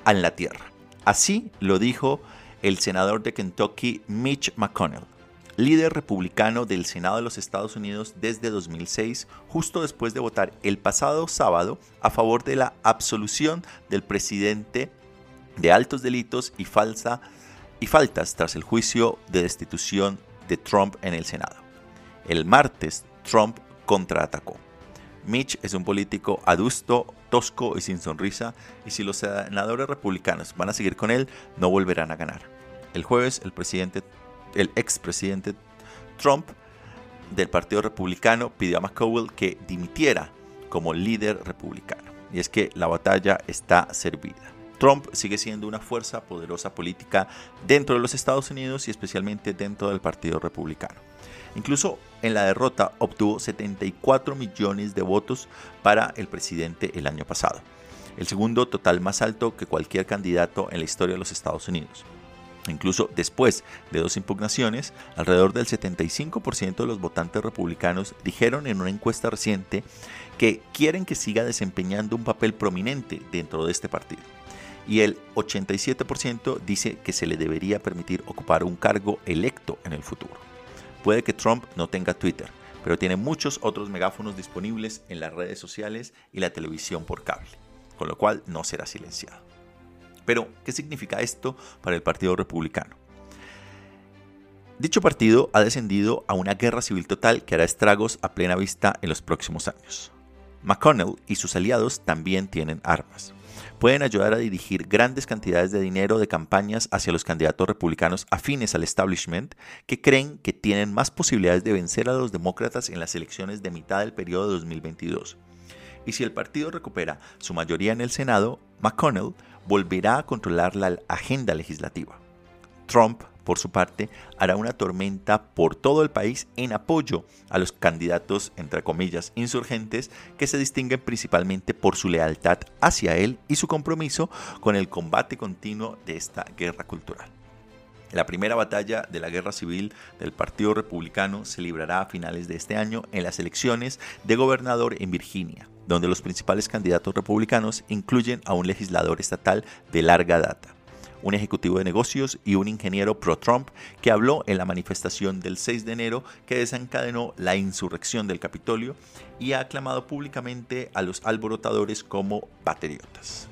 Speaker 1: en la tierra. Así lo dijo el senador de Kentucky Mitch McConnell. líder republicano del Senado de los Estados Unidos desde 2006, justo después de votar el pasado sábado a favor de la absolución del presidente de altos delitos y, falsa, y faltas tras el juicio de destitución de Trump en el Senado. El martes, Trump contraatacó. Mitch es un político adusto, tosco y sin sonrisa, y si los senadores republicanos van a seguir con él, no volverán a ganar. El jueves, el presidente, el expresidente Trump del Partido Republicano pidió a McConnell que dimitiera como líder republicano. Y es que la batalla está servida. Trump sigue siendo una fuerza poderosa política dentro de los Estados Unidos y especialmente dentro del Partido Republicano. Incluso en la derrota obtuvo 74 millones de votos para el presidente el año pasado, el segundo total más alto que cualquier candidato en la historia de los Estados Unidos. Incluso después de dos impugnaciones, alrededor del 75% de los votantes republicanos dijeron en una encuesta reciente que quieren que siga desempeñando un papel prominente dentro de este partido y el 87% dice que se le debería permitir ocupar un cargo electo en el futuro. Puede que Trump no tenga Twitter, pero tiene muchos otros megáfonos disponibles en las redes sociales y la televisión por cable, con lo cual no será silenciado. Pero, ¿qué significa esto para el Partido Republicano? Dicho partido ha descendido a una guerra civil total que hará estragos a plena vista en los próximos años. McConnell y sus aliados también tienen armas pueden ayudar a dirigir grandes cantidades de dinero de campañas hacia los candidatos republicanos afines al establishment que creen que tienen más posibilidades de vencer a los demócratas en las elecciones de mitad del periodo de 2022. Y si el partido recupera su mayoría en el Senado, McConnell volverá a controlar la agenda legislativa. Trump por su parte, hará una tormenta por todo el país en apoyo a los candidatos, entre comillas, insurgentes, que se distinguen principalmente por su lealtad hacia él y su compromiso con el combate continuo de esta guerra cultural. La primera batalla de la guerra civil del Partido Republicano se librará a finales de este año en las elecciones de gobernador en Virginia, donde los principales candidatos republicanos incluyen a un legislador estatal de larga data un ejecutivo de negocios y un ingeniero pro-Trump que habló en la manifestación del 6 de enero que desencadenó la insurrección del Capitolio y ha aclamado públicamente a los alborotadores como patriotas.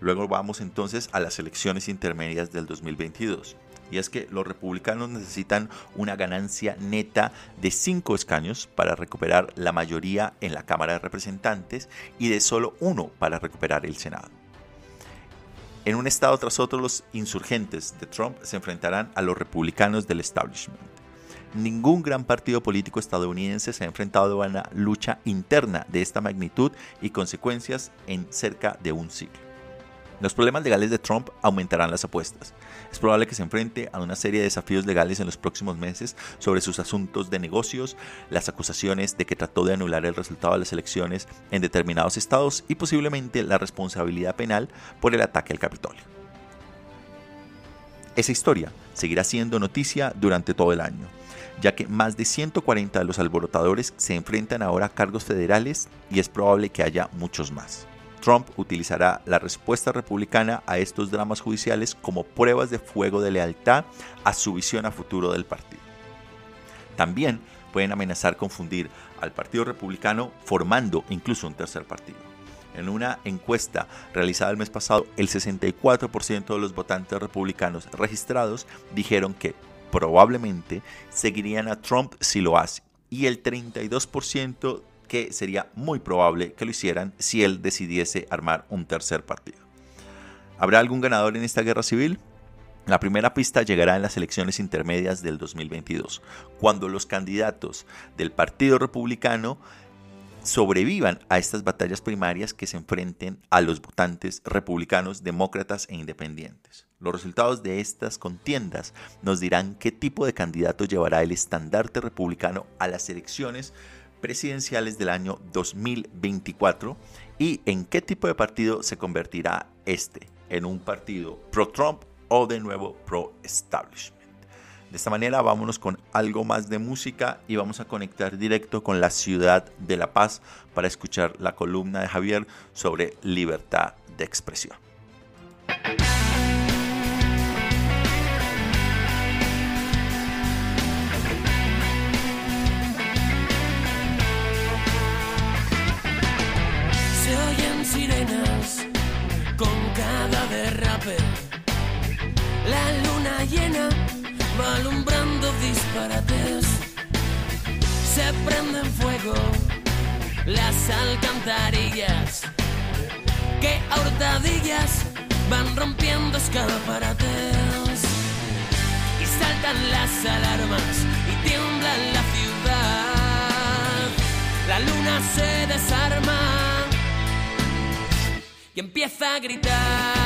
Speaker 1: Luego vamos entonces a las elecciones intermedias del 2022 y es que los republicanos necesitan una ganancia neta de 5 escaños para recuperar la mayoría en la Cámara de Representantes y de solo uno para recuperar el Senado. En un estado tras otro, los insurgentes de Trump se enfrentarán a los republicanos del establishment. Ningún gran partido político estadounidense se ha enfrentado a una lucha interna de esta magnitud y consecuencias en cerca de un siglo. Los problemas legales de Trump aumentarán las apuestas. Es probable que se enfrente a una serie de desafíos legales en los próximos meses sobre sus asuntos de negocios, las acusaciones de que trató de anular el resultado de las elecciones en determinados estados y posiblemente la responsabilidad penal por el ataque al Capitolio. Esa historia seguirá siendo noticia durante todo el año, ya que más de 140 de los alborotadores se enfrentan ahora a cargos federales y es probable que haya muchos más. Trump utilizará la respuesta republicana a estos dramas judiciales como pruebas de fuego de lealtad a su visión a futuro del partido. También pueden amenazar confundir al Partido Republicano formando incluso un tercer partido. En una encuesta realizada el mes pasado, el 64% de los votantes republicanos registrados dijeron que probablemente seguirían a Trump si lo hace y el 32% que sería muy probable que lo hicieran si él decidiese armar un tercer partido. ¿Habrá algún ganador en esta guerra civil? La primera pista llegará en las elecciones intermedias del 2022, cuando los candidatos del Partido Republicano sobrevivan a estas batallas primarias que se enfrenten a los votantes republicanos, demócratas e independientes. Los resultados de estas contiendas nos dirán qué tipo de candidato llevará el estandarte republicano a las elecciones presidenciales del año 2024 y en qué tipo de partido se convertirá este, en un partido pro-Trump o de nuevo pro-establishment. De esta manera vámonos con algo más de música y vamos a conectar directo con la ciudad de La Paz para escuchar la columna de Javier sobre libertad de expresión.
Speaker 7: La luna llena va alumbrando disparates. Se prenden fuego las alcantarillas. Que a hurtadillas van rompiendo escaparates. Y saltan las alarmas y tiembla la ciudad. La luna se desarma y empieza a gritar.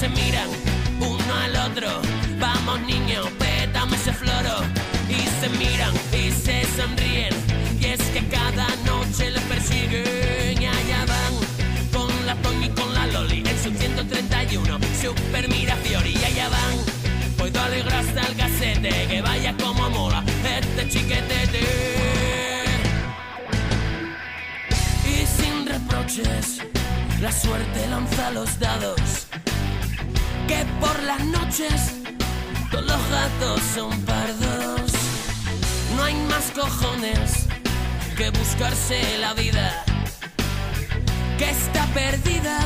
Speaker 7: Se miran uno al otro. Vamos niño, pétame ese floro. Y se miran y se sonríen. Y es que cada noche les persiguen y allá van con la Tony y con la Loli en su 131. Super mira Fiori y allá van. Puedo alegrar hasta el gasete, que vaya como mola este chiquetete. la suerte lanza los dados. Que por las noches todos los gatos son pardos. No hay más cojones que buscarse la vida. Que está perdida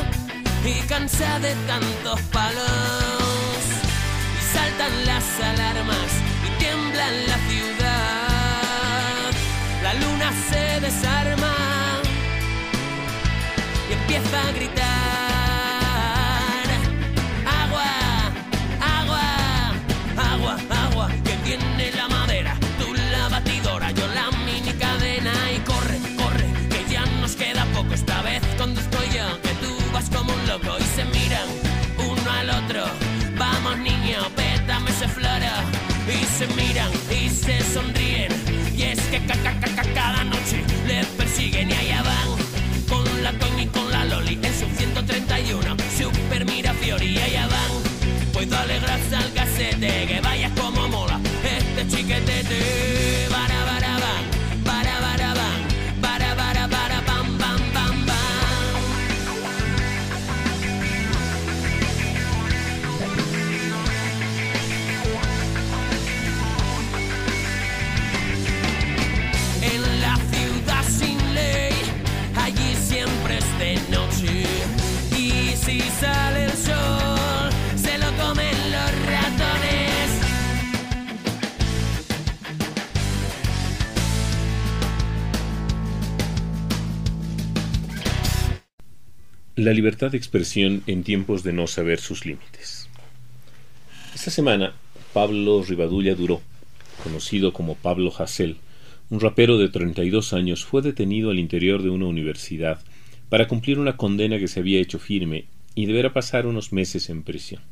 Speaker 7: y cansada de tantos palos. Y saltan las alarmas y tiembla la ciudad. La luna se desarma empieza a gritar. Y se miran y se sonríen. Y es que cada noche les persiguen y allá van. Con la Tony y con la Loli en su 131 Super mira Fiori allá van. Puedo alegrarse al casete que vayas como mola este chiquetete La
Speaker 8: libertad de expresión en tiempos de no saber sus límites. Esta semana, Pablo Rivadulla Duró, conocido como Pablo Hassel, un rapero de 32 años, fue detenido al interior de una universidad para cumplir una condena que se había hecho firme y deberá pasar unos meses en prisión.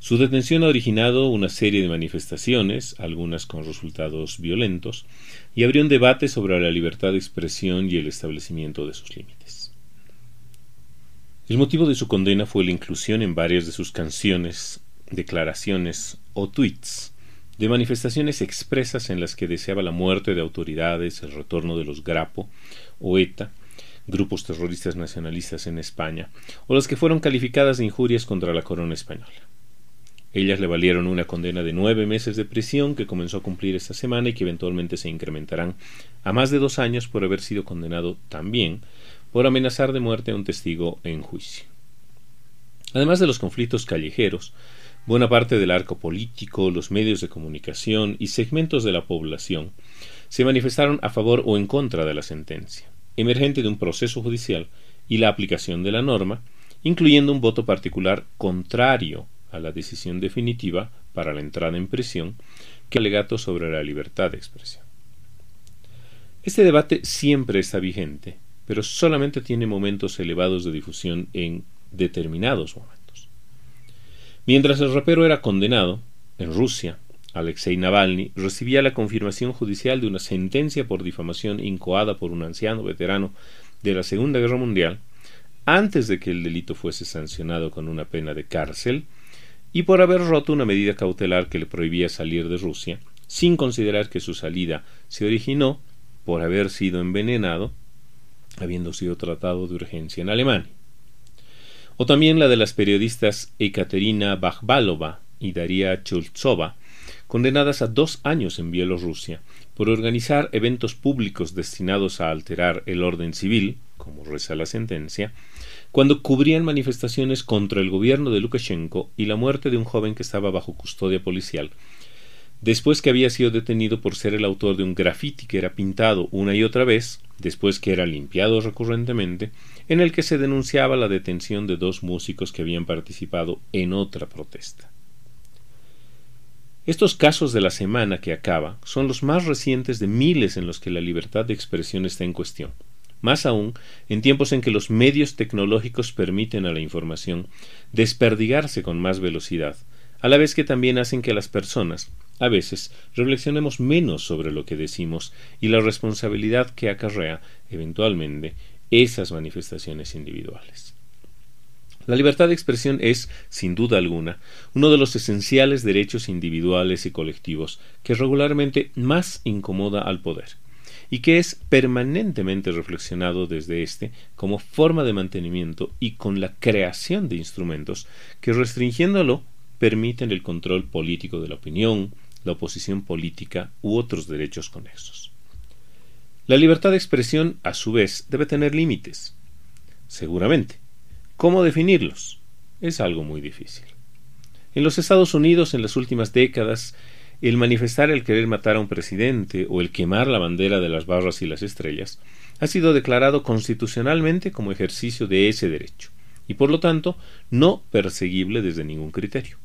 Speaker 8: Su detención ha originado una serie de manifestaciones, algunas con resultados violentos, y abrió un debate sobre la libertad de expresión y el establecimiento de sus límites. El motivo de su condena fue la inclusión en varias de sus canciones, declaraciones o tweets de manifestaciones expresas en las que deseaba la muerte de autoridades, el retorno de los Grapo o ETA, grupos terroristas nacionalistas en España, o las que fueron calificadas de injurias contra la corona española. Ellas le valieron una condena de nueve meses de prisión que comenzó a cumplir esta semana y que eventualmente se incrementarán a más de dos años por haber sido condenado también por amenazar de muerte a un testigo en juicio. Además de los conflictos callejeros, buena parte del arco político, los medios de comunicación y segmentos de la población se manifestaron a favor o en contra de la sentencia, emergente de un proceso judicial y la aplicación de la norma, incluyendo un voto particular contrario a la decisión definitiva para la entrada en prisión que alegato sobre la libertad de expresión. Este debate siempre está vigente, pero solamente tiene momentos elevados de difusión en determinados momentos. Mientras el rapero era condenado, en Rusia, Alexei Navalny recibía la confirmación judicial de una sentencia por difamación incoada por un anciano veterano de la Segunda Guerra Mundial, antes de que el delito fuese sancionado con una pena de cárcel, y por haber roto una medida cautelar que le prohibía salir de Rusia, sin considerar que su salida se originó por haber sido envenenado habiendo sido tratado de urgencia en Alemania. O también la de las periodistas Ekaterina Bachbalova y Daria Chultsova, condenadas a dos años en Bielorrusia por organizar eventos públicos destinados a alterar el orden civil, como reza la sentencia, cuando cubrían manifestaciones contra el gobierno de Lukashenko y la muerte de un joven que estaba bajo custodia policial, después que había sido detenido por ser el autor de un grafiti que era pintado una y otra vez, después que era limpiado recurrentemente, en el que se denunciaba la detención de dos músicos que habían participado en otra protesta. Estos casos de la semana que acaba son los más recientes de miles en los que la libertad de expresión está en cuestión, más aún en tiempos en que los medios tecnológicos permiten a la información desperdigarse con más velocidad, a la vez que también hacen que las personas, a veces, reflexionemos menos sobre lo que decimos y la responsabilidad que acarrea, eventualmente, esas manifestaciones individuales. La libertad de expresión es, sin duda alguna, uno de los esenciales derechos individuales y colectivos que regularmente más incomoda al poder, y que es permanentemente reflexionado desde éste como forma de mantenimiento y con la creación de instrumentos que restringiéndolo permiten el control político de la opinión, la oposición política u otros derechos conexos. La libertad de expresión, a su vez, debe tener límites. Seguramente, ¿Cómo definirlos? Es algo muy difícil. En los Estados Unidos, en las últimas décadas, el manifestar el querer matar a un presidente o el quemar la bandera de las barras y las estrellas ha sido declarado constitucionalmente como ejercicio de ese derecho, y por lo tanto no perseguible desde ningún criterio.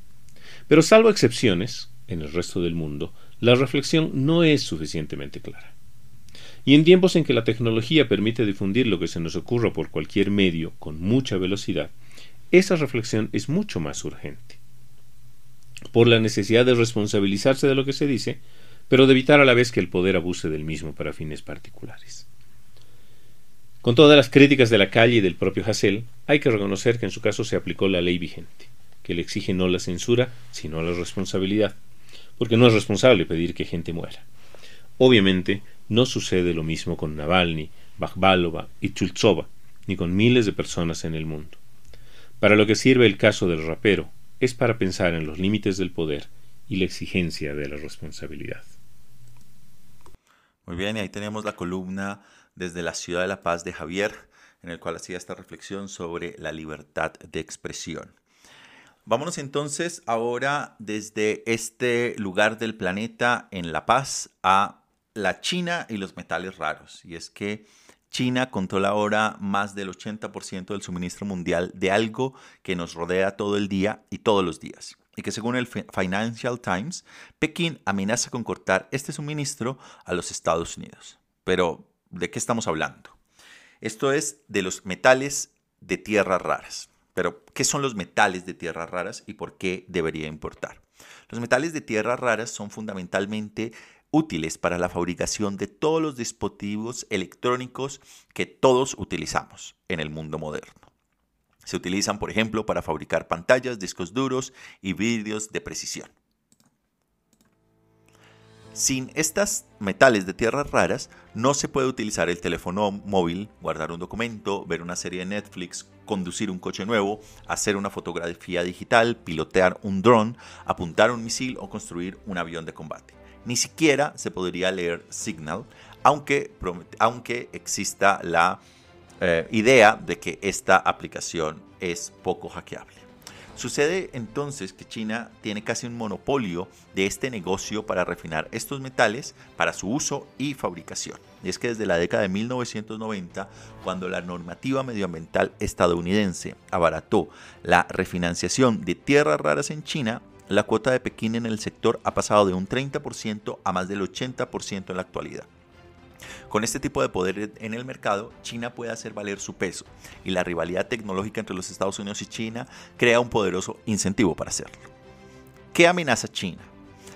Speaker 8: Pero salvo excepciones, en el resto del mundo, la reflexión no es suficientemente clara. Y en tiempos en que la tecnología permite difundir lo que se nos ocurra por cualquier medio con mucha velocidad, esa reflexión es mucho más urgente. Por la necesidad de responsabilizarse de lo que se dice, pero de evitar a la vez que el poder abuse del mismo para fines particulares. Con todas las críticas de la calle y del propio Hassel, hay que reconocer que en su caso se aplicó la ley vigente, que le exige no la censura, sino la responsabilidad, porque no es responsable pedir que gente muera. Obviamente, no sucede lo mismo con Navalny, Bakhbalova y Chultsova, ni con miles de personas en el mundo. Para lo que sirve el caso del rapero es para pensar en los límites del poder y la exigencia de la responsabilidad.
Speaker 1: Muy bien, y ahí tenemos la columna desde la ciudad de La Paz de Javier, en el cual hacía esta reflexión sobre la libertad de expresión. Vámonos entonces ahora desde este lugar del planeta en La Paz a la China y los metales raros. Y es que China controla ahora más del 80% del suministro mundial de algo que nos rodea todo el día y todos los días. Y que según el Financial Times, Pekín amenaza con cortar este suministro a los Estados Unidos. Pero, ¿de qué estamos hablando? Esto es de los metales de tierras raras. Pero, ¿qué son los metales de tierras raras y por qué debería importar? Los metales de tierras raras son fundamentalmente útiles para la fabricación de todos los dispositivos electrónicos que todos utilizamos en el mundo moderno. Se utilizan, por ejemplo, para fabricar pantallas, discos duros y vídeos de precisión. Sin estos metales de tierras raras, no se puede utilizar el teléfono móvil, guardar un documento, ver una serie de Netflix, conducir un coche nuevo, hacer una fotografía digital, pilotear un dron, apuntar un misil o construir un avión de combate. Ni siquiera se podría leer Signal, aunque, aunque exista la eh, idea de que esta aplicación es poco hackeable. Sucede entonces que China tiene casi un monopolio de este negocio para refinar estos metales para su uso y fabricación. Y es que desde la década de 1990, cuando la normativa medioambiental estadounidense abarató la refinanciación de tierras raras en China, la cuota de Pekín en el sector ha pasado de un 30% a más del 80% en la actualidad. Con este tipo de poder en el mercado, China puede hacer valer su peso y la rivalidad tecnológica entre los Estados Unidos y China crea un poderoso incentivo para hacerlo. ¿Qué amenaza China?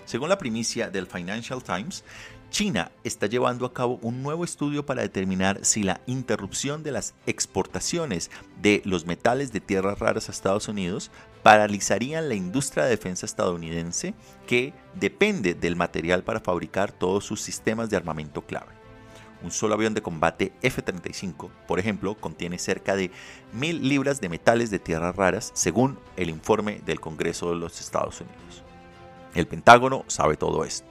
Speaker 1: Según la primicia del Financial Times, China está llevando a cabo un nuevo estudio para determinar si la interrupción de las exportaciones de los metales de tierras raras a Estados Unidos paralizarían la industria de defensa estadounidense que depende del material para fabricar todos sus sistemas de armamento clave. Un solo avión de combate F-35, por ejemplo, contiene cerca de mil libras de metales de tierras raras, según el informe del Congreso de los Estados Unidos. El Pentágono sabe todo esto.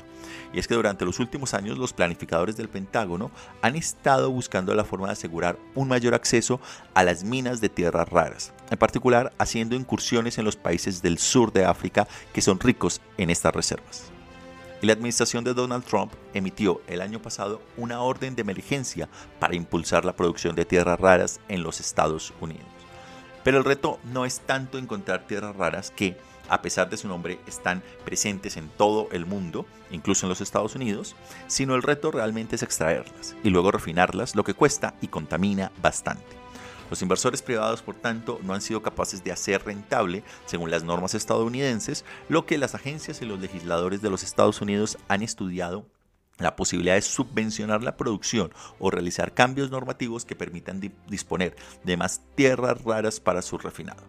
Speaker 1: Y es que durante los últimos años los planificadores del Pentágono han estado buscando la forma de asegurar un mayor acceso a las minas de tierras raras, en particular haciendo incursiones en los países del sur de África que son ricos en estas reservas. Y la administración de Donald Trump emitió el año pasado una orden de emergencia para impulsar la producción de tierras raras en los Estados Unidos. Pero el reto no es tanto encontrar tierras raras que, a pesar de su nombre, están presentes en todo el mundo, incluso en los Estados Unidos, sino el reto realmente es extraerlas y luego refinarlas, lo que cuesta y contamina bastante. Los inversores privados, por tanto, no han sido capaces de hacer rentable, según las normas estadounidenses, lo que las agencias y los legisladores de los Estados Unidos han estudiado la posibilidad de subvencionar la producción o realizar cambios normativos que permitan disponer de más tierras raras para su refinado.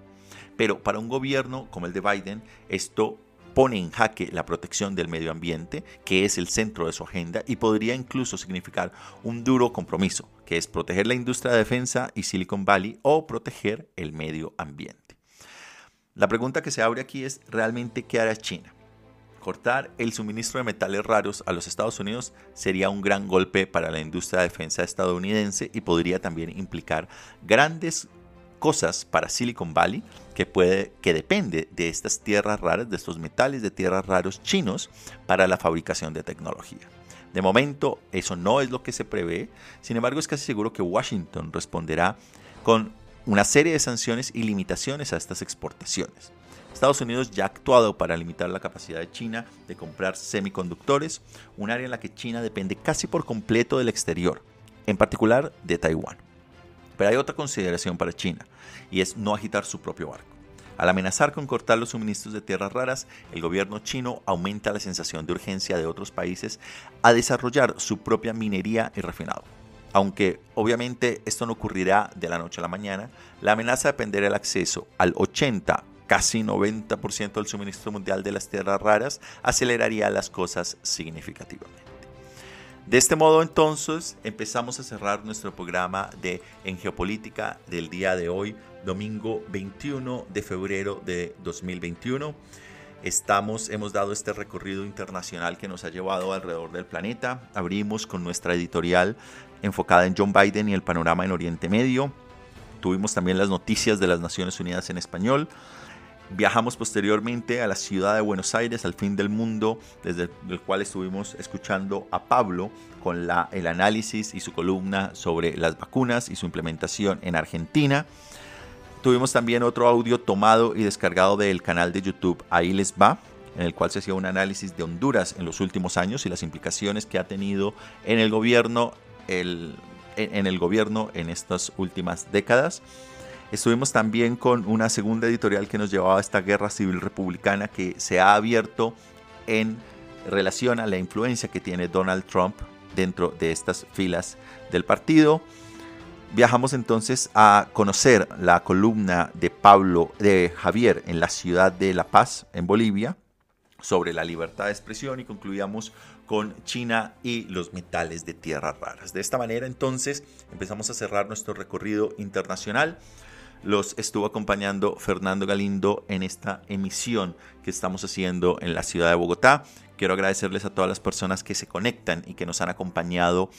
Speaker 1: Pero para un gobierno como el de Biden, esto pone en jaque la protección del medio ambiente, que es el centro de su agenda, y podría incluso significar un duro compromiso, que es proteger la industria de defensa y Silicon Valley o proteger el medio ambiente. La pregunta que se abre aquí es realmente qué hará China. Cortar el suministro de metales raros a los Estados Unidos sería un gran golpe para la industria de defensa estadounidense y podría también implicar grandes cosas para Silicon Valley que, puede, que depende de estas tierras raras, de estos metales de tierras raros chinos para la fabricación de tecnología. De momento eso no es lo que se prevé, sin embargo es casi seguro que Washington responderá con una serie de sanciones y limitaciones a estas exportaciones. Estados Unidos ya ha actuado para limitar la capacidad de China de comprar semiconductores, un área en la que China depende casi por completo del exterior, en particular de Taiwán. Pero hay otra consideración para China, y es no agitar su propio barco. Al amenazar con cortar los suministros de tierras raras, el gobierno chino aumenta la sensación de urgencia de otros países a desarrollar su propia minería y refinado. Aunque obviamente esto no ocurrirá de la noche a la mañana, la amenaza de perder el acceso al 80, casi 90% del suministro mundial de las tierras raras aceleraría las cosas significativamente. De este modo entonces empezamos a cerrar nuestro programa de En Geopolítica del día de hoy, domingo 21 de febrero de 2021. Estamos, hemos dado este recorrido internacional que nos ha llevado alrededor del planeta. Abrimos con nuestra editorial enfocada en John Biden y el panorama en Oriente Medio. Tuvimos también las noticias de las Naciones Unidas en español. Viajamos posteriormente a la ciudad de Buenos Aires, al fin del mundo, desde el cual estuvimos escuchando a Pablo con el análisis y su columna sobre las vacunas y su implementación en Argentina. Tuvimos también otro audio tomado y descargado del canal de YouTube Ahí les va, en el cual se hacía un análisis de Honduras en los últimos años y las implicaciones que ha tenido en el gobierno, el, en el gobierno en estas últimas décadas. Estuvimos también con una segunda editorial que nos llevaba a esta guerra civil republicana que se ha abierto en relación a la influencia que tiene Donald Trump dentro de estas filas del partido. Viajamos entonces a conocer la columna de Pablo de Javier en la ciudad de La Paz, en Bolivia, sobre la libertad de expresión y concluíamos con China y los metales de tierras raras. De esta manera entonces empezamos a cerrar nuestro recorrido internacional los estuvo acompañando Fernando Galindo en esta emisión que estamos haciendo en la ciudad de Bogotá. Quiero agradecerles a todas las personas que se conectan y que nos han acompañado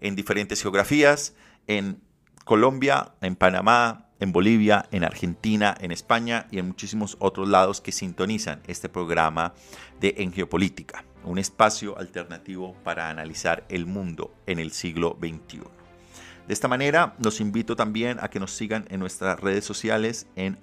Speaker 1: en diferentes geografías, en Colombia, en Panamá, en Bolivia, en Argentina, en España y en muchísimos otros lados que sintonizan este programa de En Geopolítica, un espacio alternativo para analizar el mundo en el siglo XXI. De esta manera, los invito también a que nos sigan en nuestras redes sociales en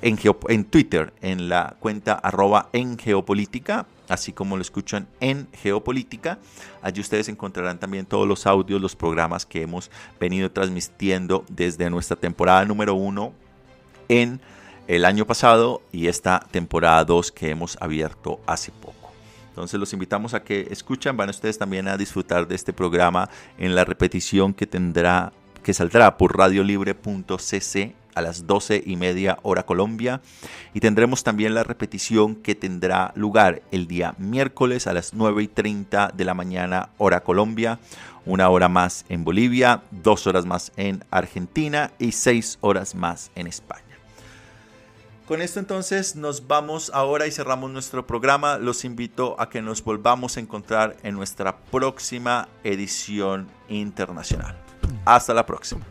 Speaker 1: en Twitter, en la cuenta arroba en geopolítica, así como lo escuchan en geopolítica. Allí ustedes encontrarán también todos los audios, los programas que hemos venido transmitiendo desde nuestra temporada número uno en el año pasado y esta temporada 2 que hemos abierto hace poco. Entonces los invitamos a que escuchan, van ustedes también a disfrutar de este programa en la repetición que tendrá que saldrá por radiolibre.cc a las 12 y media hora Colombia y tendremos también la repetición que tendrá lugar el día miércoles a las 9 y 30 de la mañana hora Colombia, una hora más en Bolivia, dos horas más en Argentina y seis horas más en España. Con esto entonces nos vamos ahora y cerramos nuestro programa. Los invito a que nos volvamos a encontrar en nuestra próxima edición internacional. Hasta la próxima.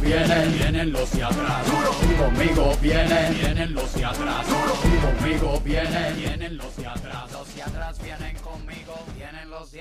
Speaker 9: Vienen, vienen los de atrás. Conmigo vienen, vienen los de atrás. Conmigo vienen, vienen los de atrás. Los de atrás vienen conmigo.